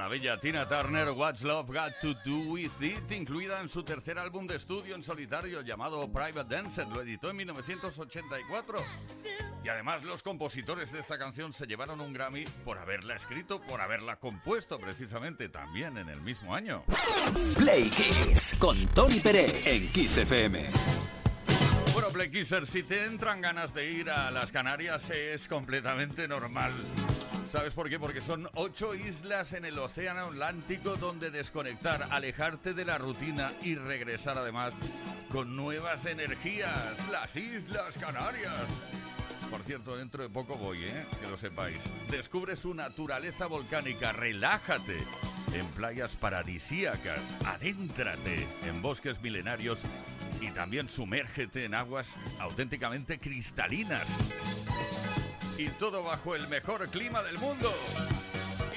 Maravilla, Tina Turner, What's Love Got to Do With It, incluida en su tercer álbum de estudio en solitario llamado Private Dancer, lo editó en 1984. Y además los compositores de esta canción se llevaron un Grammy por haberla escrito, por haberla compuesto precisamente también en el mismo año. Play Kiss con Tony Pérez en Kiss FM. Bueno, Play Kisser, si te entran ganas de ir a las Canarias es completamente normal. ¿Sabes por qué? Porque son ocho islas en el Océano Atlántico donde desconectar, alejarte de la rutina y regresar además con nuevas energías. Las Islas Canarias. Por cierto, dentro de poco voy, ¿eh? Que lo sepáis. Descubre su naturaleza volcánica, relájate en playas paradisíacas, adéntrate en bosques milenarios y también sumérgete en aguas auténticamente cristalinas y todo bajo el mejor clima del mundo.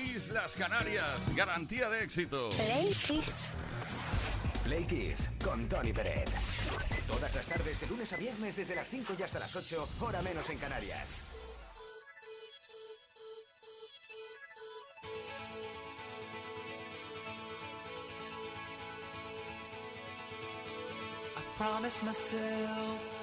Islas Canarias, garantía de éxito. Play Kiss. Play Kiss con Tony Peret. Todas las tardes de lunes a viernes desde las 5 y hasta las 8, hora menos en Canarias. I promise myself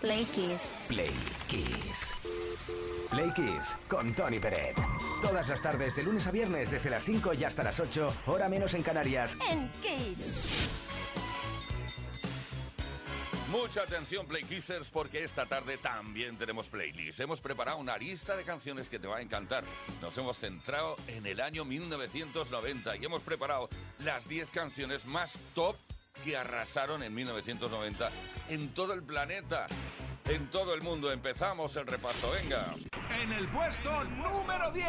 Play Kiss. Play Kiss. Play Kiss con Tony Peret. Todas las tardes, de lunes a viernes, desde las 5 y hasta las 8, hora menos en Canarias. En Kiss. Mucha atención, Play Kissers, porque esta tarde también tenemos playlist. Hemos preparado una lista de canciones que te va a encantar. Nos hemos centrado en el año 1990 y hemos preparado las 10 canciones más top que arrasaron en 1990 en todo el planeta, en todo el mundo. Empezamos el repaso, venga. En el puesto número 10.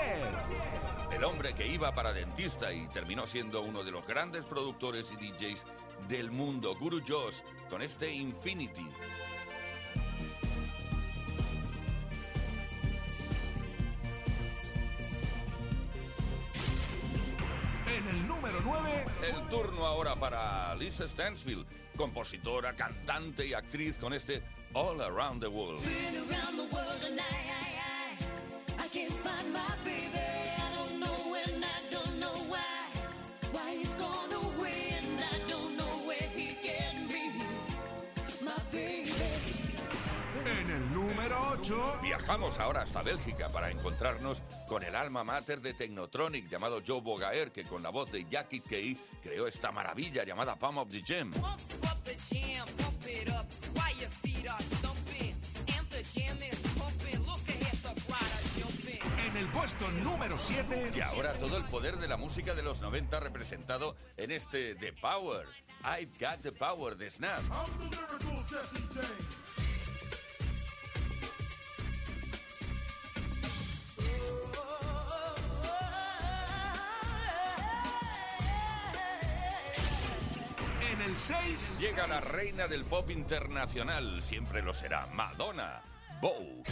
El hombre que iba para dentista y terminó siendo uno de los grandes productores y DJs del mundo, Guru Josh, con este Infinity. 9. El turno ahora para Lisa Stansfield, compositora, cantante y actriz con este All Around the World. Número 8. Viajamos ahora hasta Bélgica para encontrarnos con el alma mater de Technotronic llamado Joe Bogaer, que con la voz de Jackie Kay creó esta maravilla llamada Palm of the Gem. Pump up the jam. En el puesto número 7. Y ahora todo el poder de la música de los 90 representado en este The Power. I've Got the Power de Snap. 6. Llega la reina del pop internacional, siempre lo será, Madonna. Bow.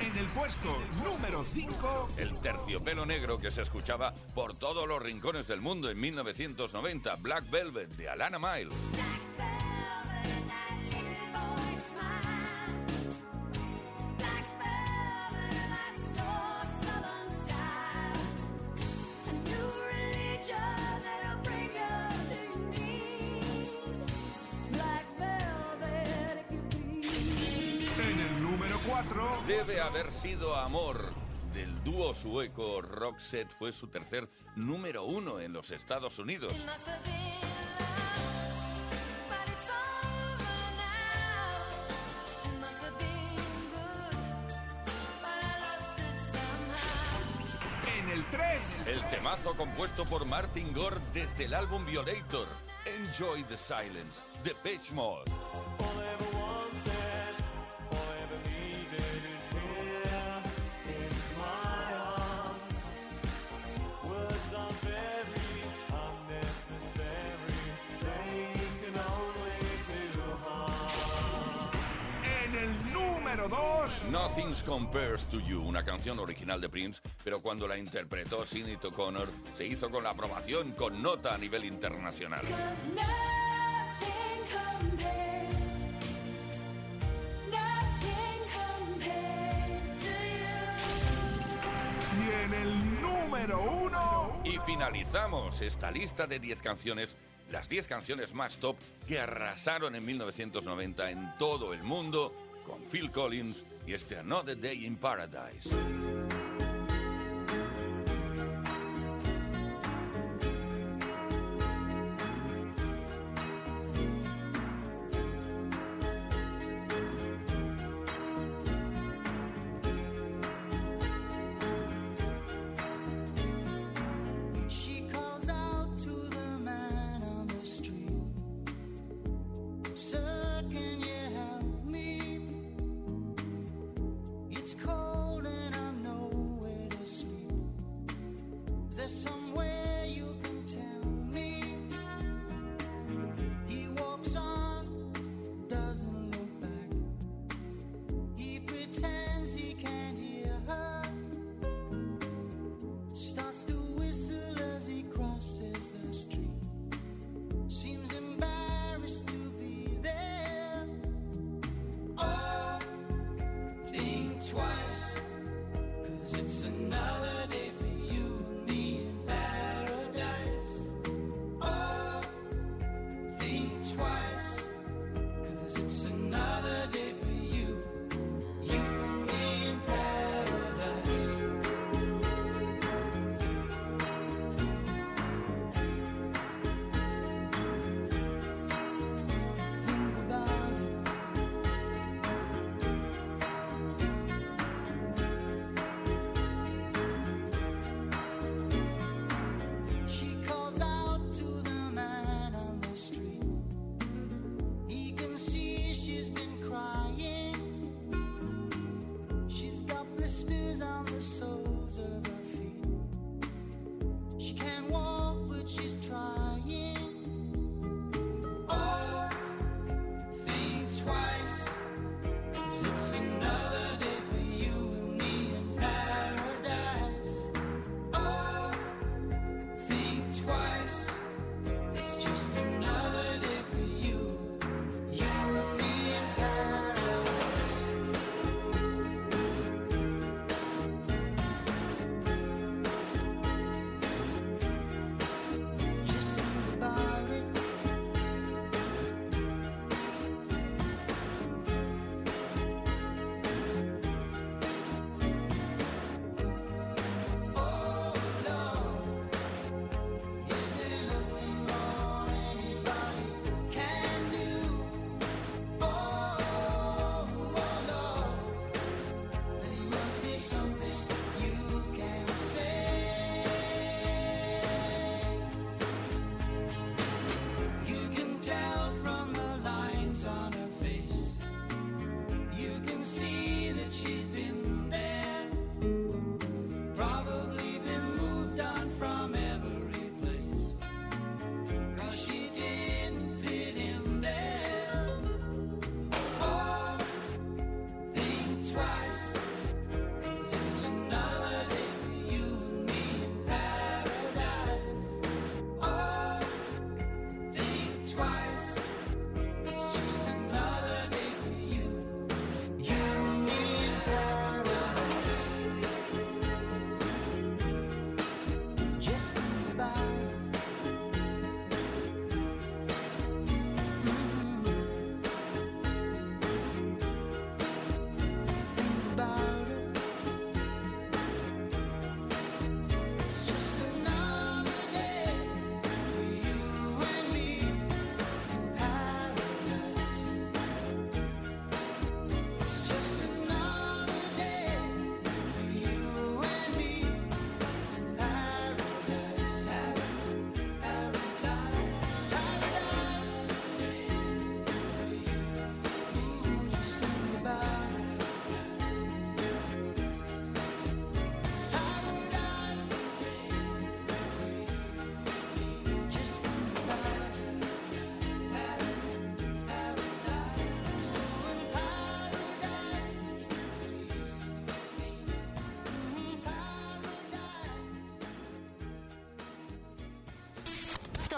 En el puesto número 5. El terciopelo negro que se escuchaba por todos los rincones del mundo en 1990, Black Velvet de Alana Miles. Sueco Roxette fue su tercer número uno en los Estados Unidos. En el 3. El temazo compuesto por Martin Gore desde el álbum Violator. Enjoy the Silence, de Page Mode. Número 2. Nothing Compares to You, una canción original de Prince, pero cuando la interpretó Sinead O'Connor se hizo con la aprobación con nota a nivel internacional. en el número 1. Y finalizamos esta lista de 10 canciones, las 10 canciones más top que arrasaron en 1990 en todo el mundo, con Phil Collins y este Another Day in Paradise.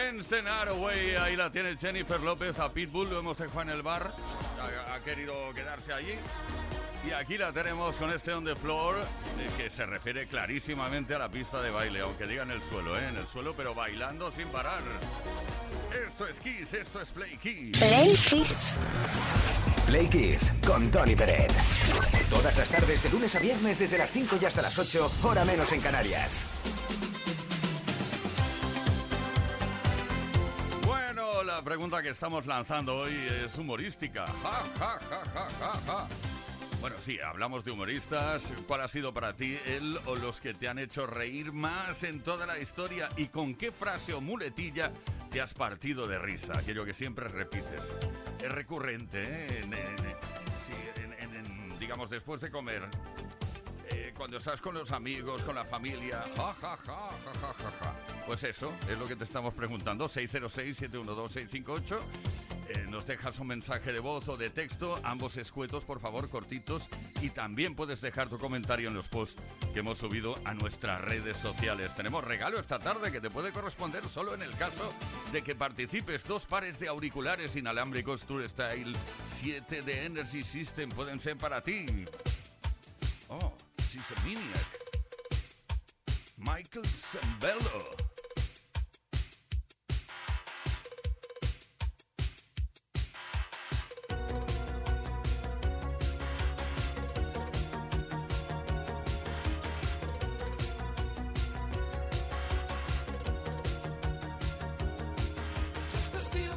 Dance the Away, ahí la tiene Jennifer López a Pitbull, lo hemos dejado en el bar, ha, ha querido quedarse allí. Y aquí la tenemos con este On the Floor, eh, que se refiere clarísimamente a la pista de baile, aunque diga en el suelo, ¿eh? en el suelo, pero bailando sin parar. Esto es Kiss, esto es Play Kiss. Play Kiss. Play Kiss con Tony Peret. Todas las tardes, de lunes a viernes, desde las 5 y hasta las 8, hora menos en Canarias. Pregunta que estamos lanzando hoy es humorística. Ja, ja, ja. Bueno, sí, hablamos de humoristas. ¿Cuál ha sido para ti el o los que te han hecho reír más en toda la historia? ¿Y con qué frase o muletilla te has partido de risa? Aquello que siempre repites. Es recurrente, ¿eh? Digamos, después de comer. Eh, cuando estás con los amigos, con la familia, ja, ja, ja, ja, ja, ja, ja. Pues eso es lo que te estamos preguntando. 606-712-658. Eh, nos dejas un mensaje de voz o de texto, ambos escuetos, por favor, cortitos. Y también puedes dejar tu comentario en los posts que hemos subido a nuestras redes sociales. Tenemos regalo esta tarde que te puede corresponder solo en el caso de que participes. Dos pares de auriculares inalámbricos Tour Style 7 de Energy System pueden ser para ti. Oh, she's a maniac. Michael Zambello. Just a steel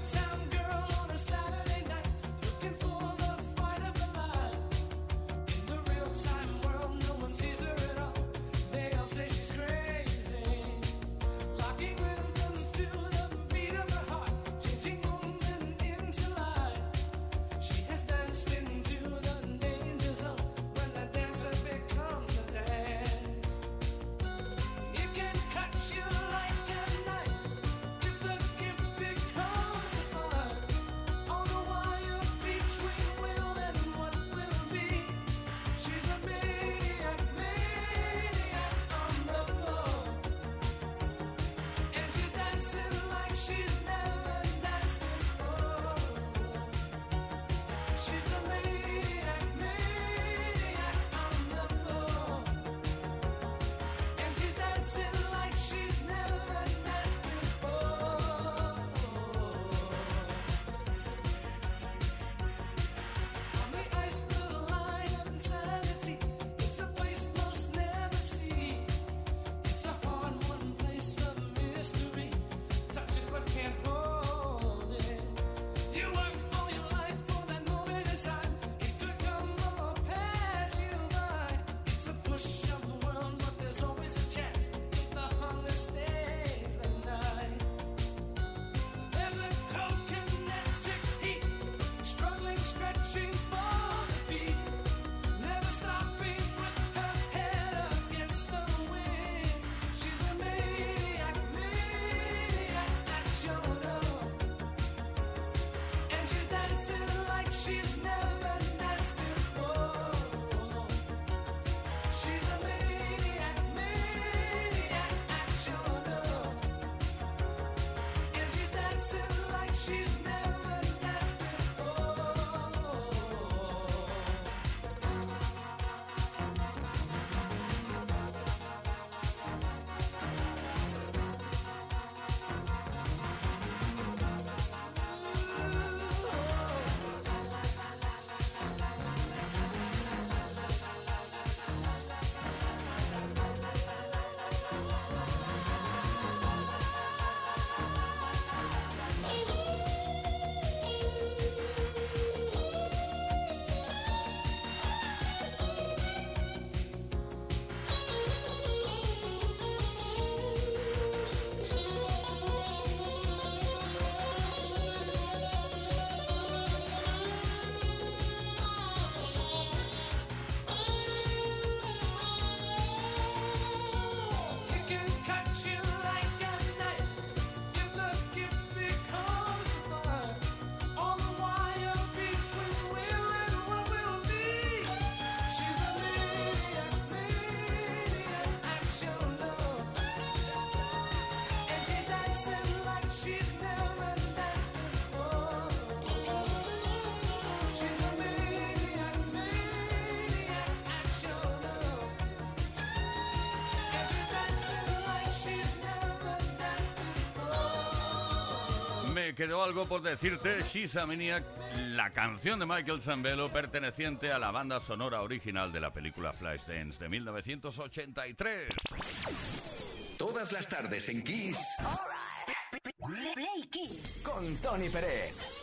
me quedó algo por decirte. She's a Maniac, la canción de Michael Zambello perteneciente a la banda sonora original de la película Flashdance de 1983. Todas las tardes en Kiss. Play Kiss. Con Tony Pérez.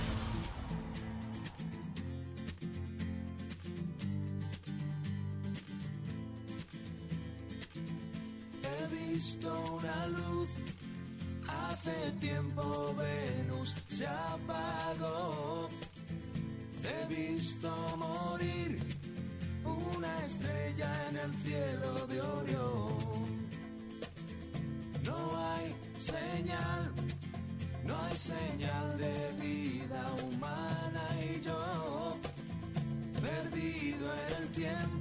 el cielo de Orión. No hay señal, no hay señal de vida humana y yo, perdido en el tiempo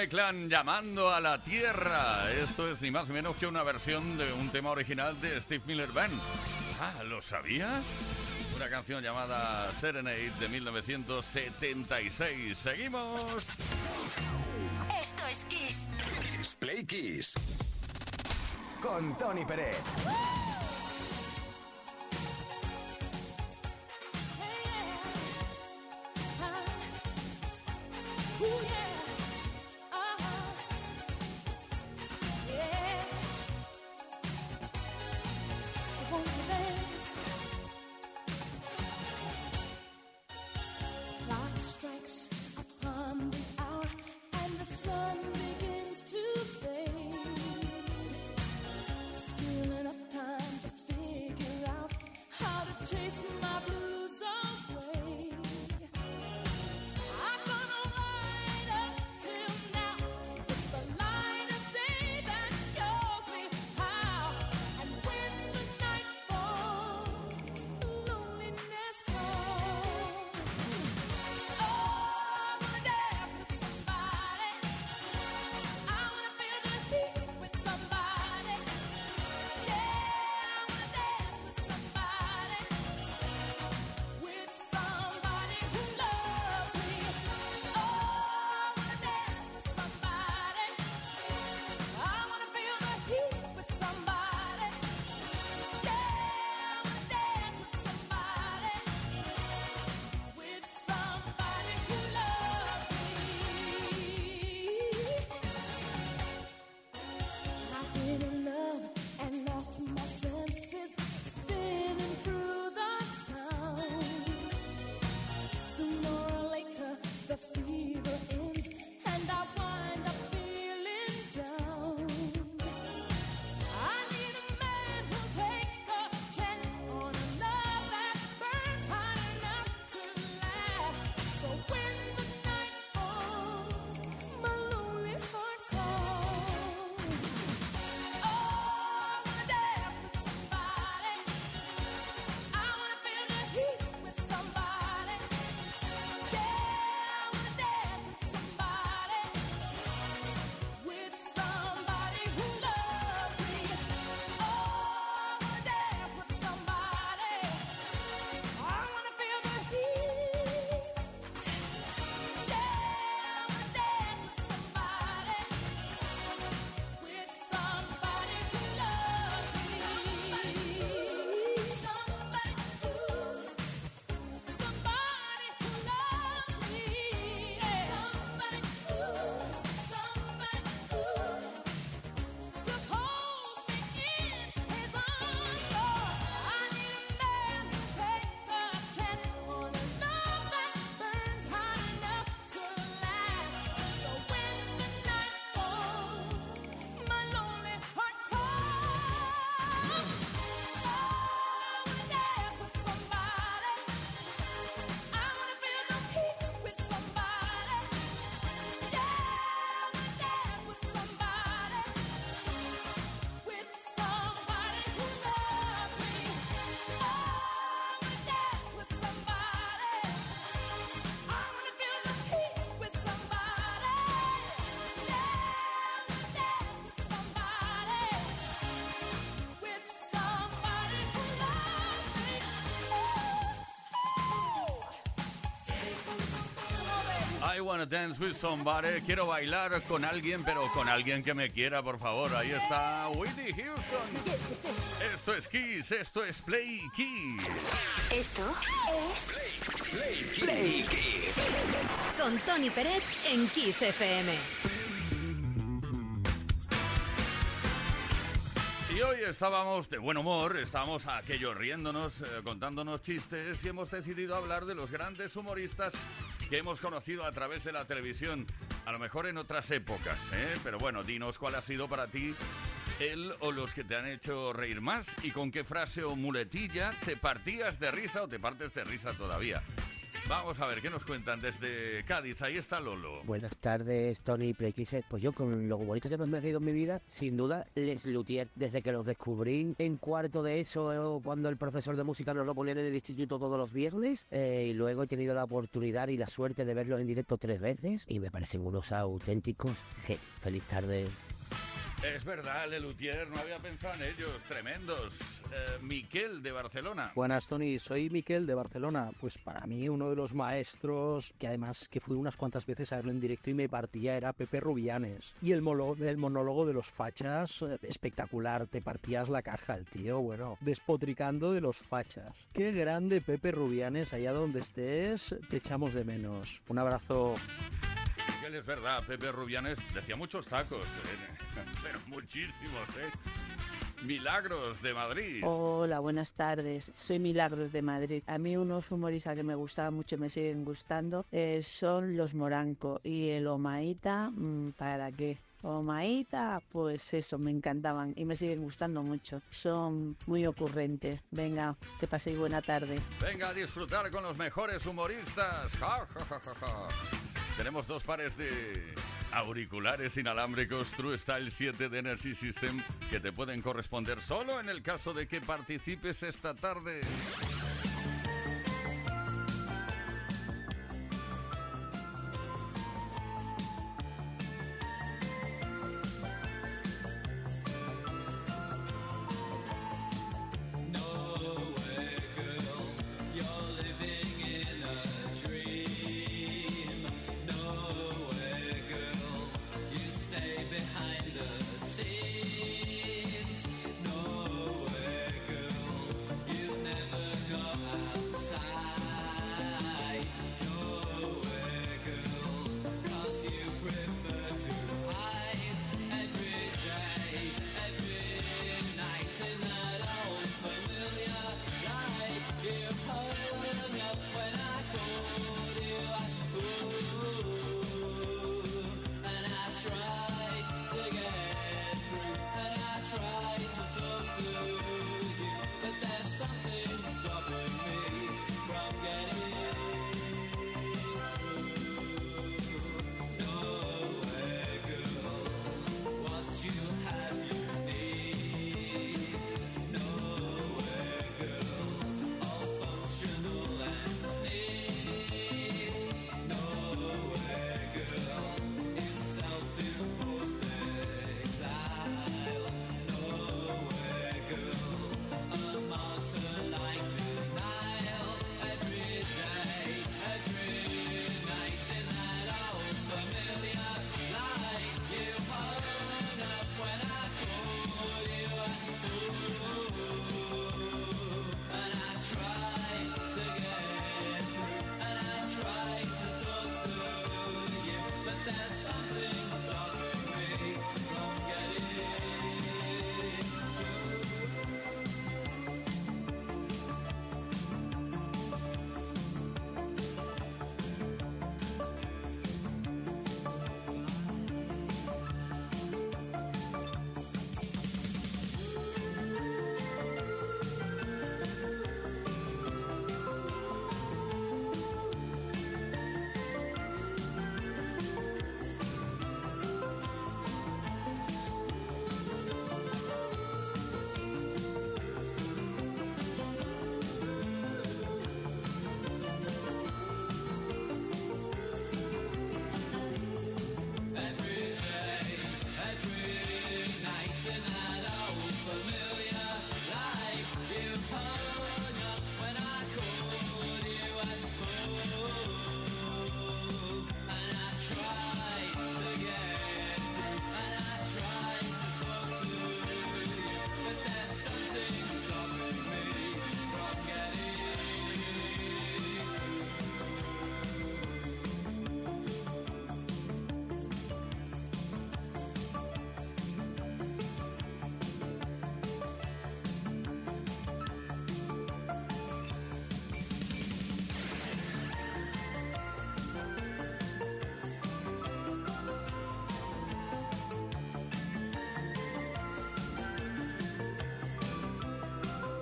M-Clan llamando a la tierra. Esto es ni más ni menos que una versión de un tema original de Steve Miller Band. Ah, ¿lo sabías? Una canción llamada Serenade de 1976. Seguimos. Esto es Kiss. Kiss Play Kiss. Con Tony Pérez. I wanna dance with somebody. Quiero bailar con alguien, pero con alguien que me quiera, por favor. Ahí está Whitney Houston. Esto es Kiss, esto es Play Kiss. Esto es Play, Play Kiss. con Tony Peret en Kiss FM. Y hoy estábamos de buen humor, estábamos aquello riéndonos, eh, contándonos chistes y hemos decidido hablar de los grandes humoristas que hemos conocido a través de la televisión, a lo mejor en otras épocas, ¿eh? pero bueno, dinos cuál ha sido para ti él o los que te han hecho reír más y con qué frase o muletilla te partías de risa o te partes de risa todavía. Vamos a ver, ¿qué nos cuentan desde Cádiz? Ahí está Lolo. Buenas tardes, Tony Playquisser. Pues yo con lo bonito que me he reído en mi vida, sin duda, Les Luthier. Desde que los descubrí en cuarto de eso, eh, cuando el profesor de música nos lo ponía en el instituto todos los viernes, eh, y luego he tenido la oportunidad y la suerte de verlos en directo tres veces, y me parecen unos auténticos. Je, feliz tarde. Es verdad, Lelutier, no había pensado en ellos, tremendos. Eh, Miquel de Barcelona. Buenas, Tony. Soy Miquel de Barcelona. Pues para mí uno de los maestros, que además que fui unas cuantas veces a verlo en directo y me partía, era Pepe Rubianes. Y el, el monólogo de los fachas, eh, espectacular. Te partías la caja, el tío, bueno, despotricando de los fachas. Qué grande Pepe Rubianes, allá donde estés, te echamos de menos. Un abrazo. Es verdad, Pepe Rubianes decía muchos tacos, eh, pero muchísimos, ¿eh? Milagros de Madrid. Hola, buenas tardes. Soy Milagros de Madrid. A mí unos humoristas que me gustaban mucho y me siguen gustando eh, son los Moranco y el Omaita, mm, ¿para qué? Omaita, pues eso, me encantaban y me siguen gustando mucho. Son muy ocurrentes. Venga, que paséis buena tarde. Venga a disfrutar con los mejores humoristas. Ja, ja, ja. Tenemos dos pares de auriculares inalámbricos True Style 7 de Energy System que te pueden corresponder solo en el caso de que participes esta tarde.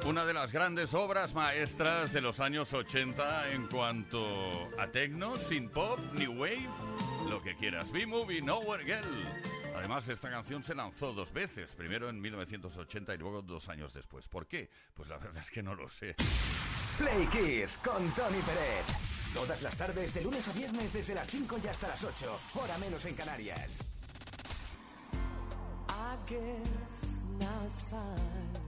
Una de las grandes obras maestras de los años 80 en cuanto a techno, sin pop, new wave, lo que quieras. B-Movie, Nowhere Girl. Además, esta canción se lanzó dos veces, primero en 1980 y luego dos años después. ¿Por qué? Pues la verdad es que no lo sé. Play Kiss con Tony Peret. Todas las tardes, de lunes a viernes, desde las 5 y hasta las 8, hora menos en Canarias. I guess now it's time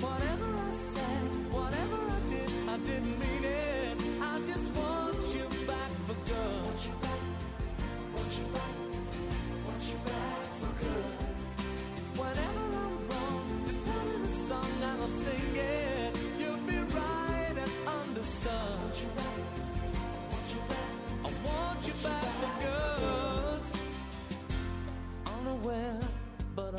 Whatever I said, whatever I did, I didn't mean it. I just want you back for good. Want you back, want you back, for good. I'm wrong, just tell me the song and I'll sing it. You'll be right and understood. Want you back, want you back, I want you back for good. Unaware but.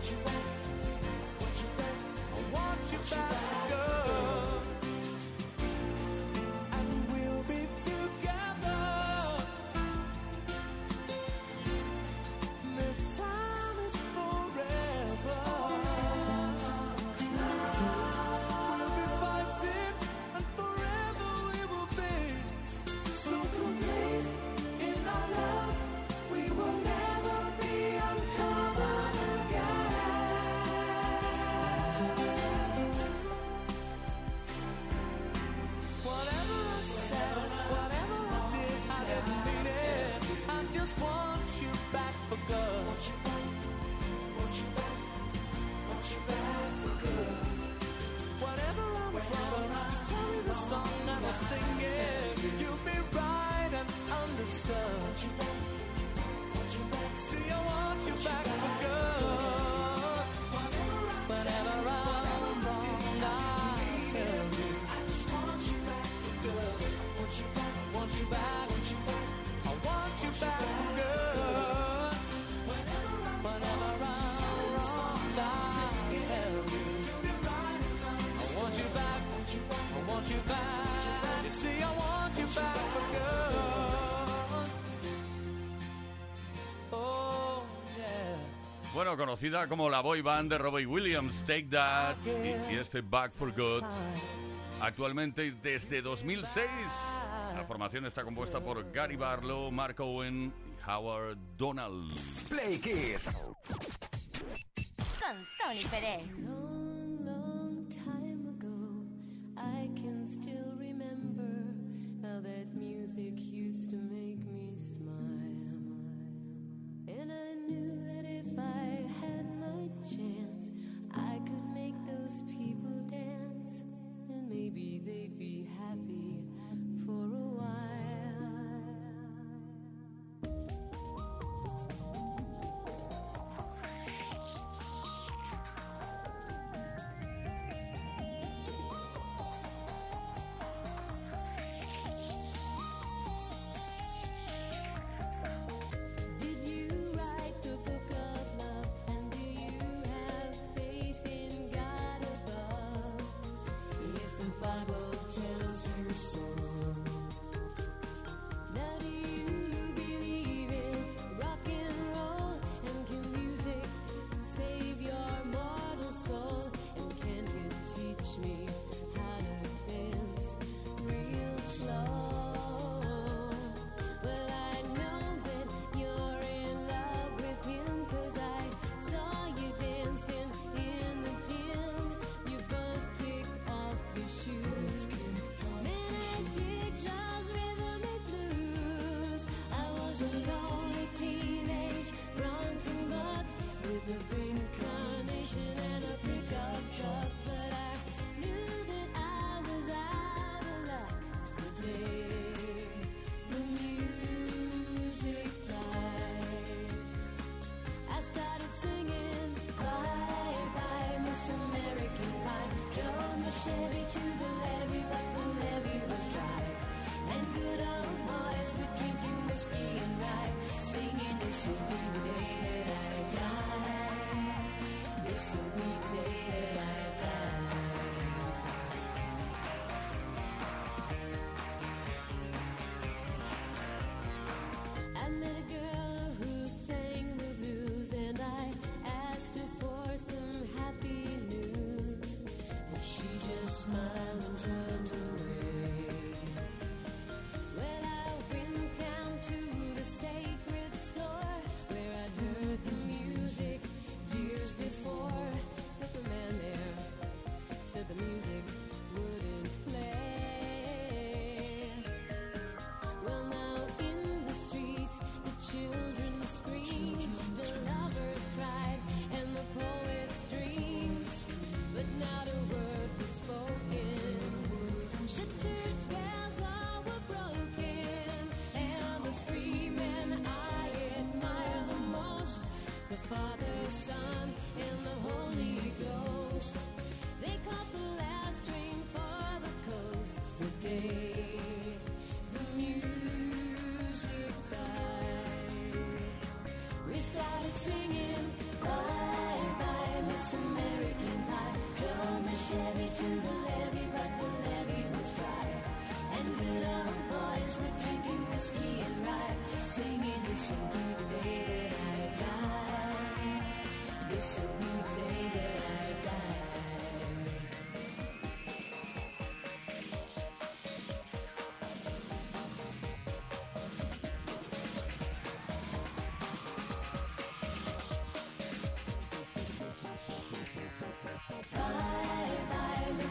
Want you back. I want you back Whenever I'm wrong, I tell you. I just want you back good. Want you back, want you back, want you back. I want you back good. Whenever I'm wrong, I tell you. I want you back, I want you back. You see, I want you back Bueno, conocida como la boy band de Robbie Williams, Take That y, y este Back for Good. Actualmente desde 2006, la formación está compuesta por Gary Barlow, Mark Owen y Howard Donald. Play Kiss. Con Tony Pérez. Maybe they'd be happy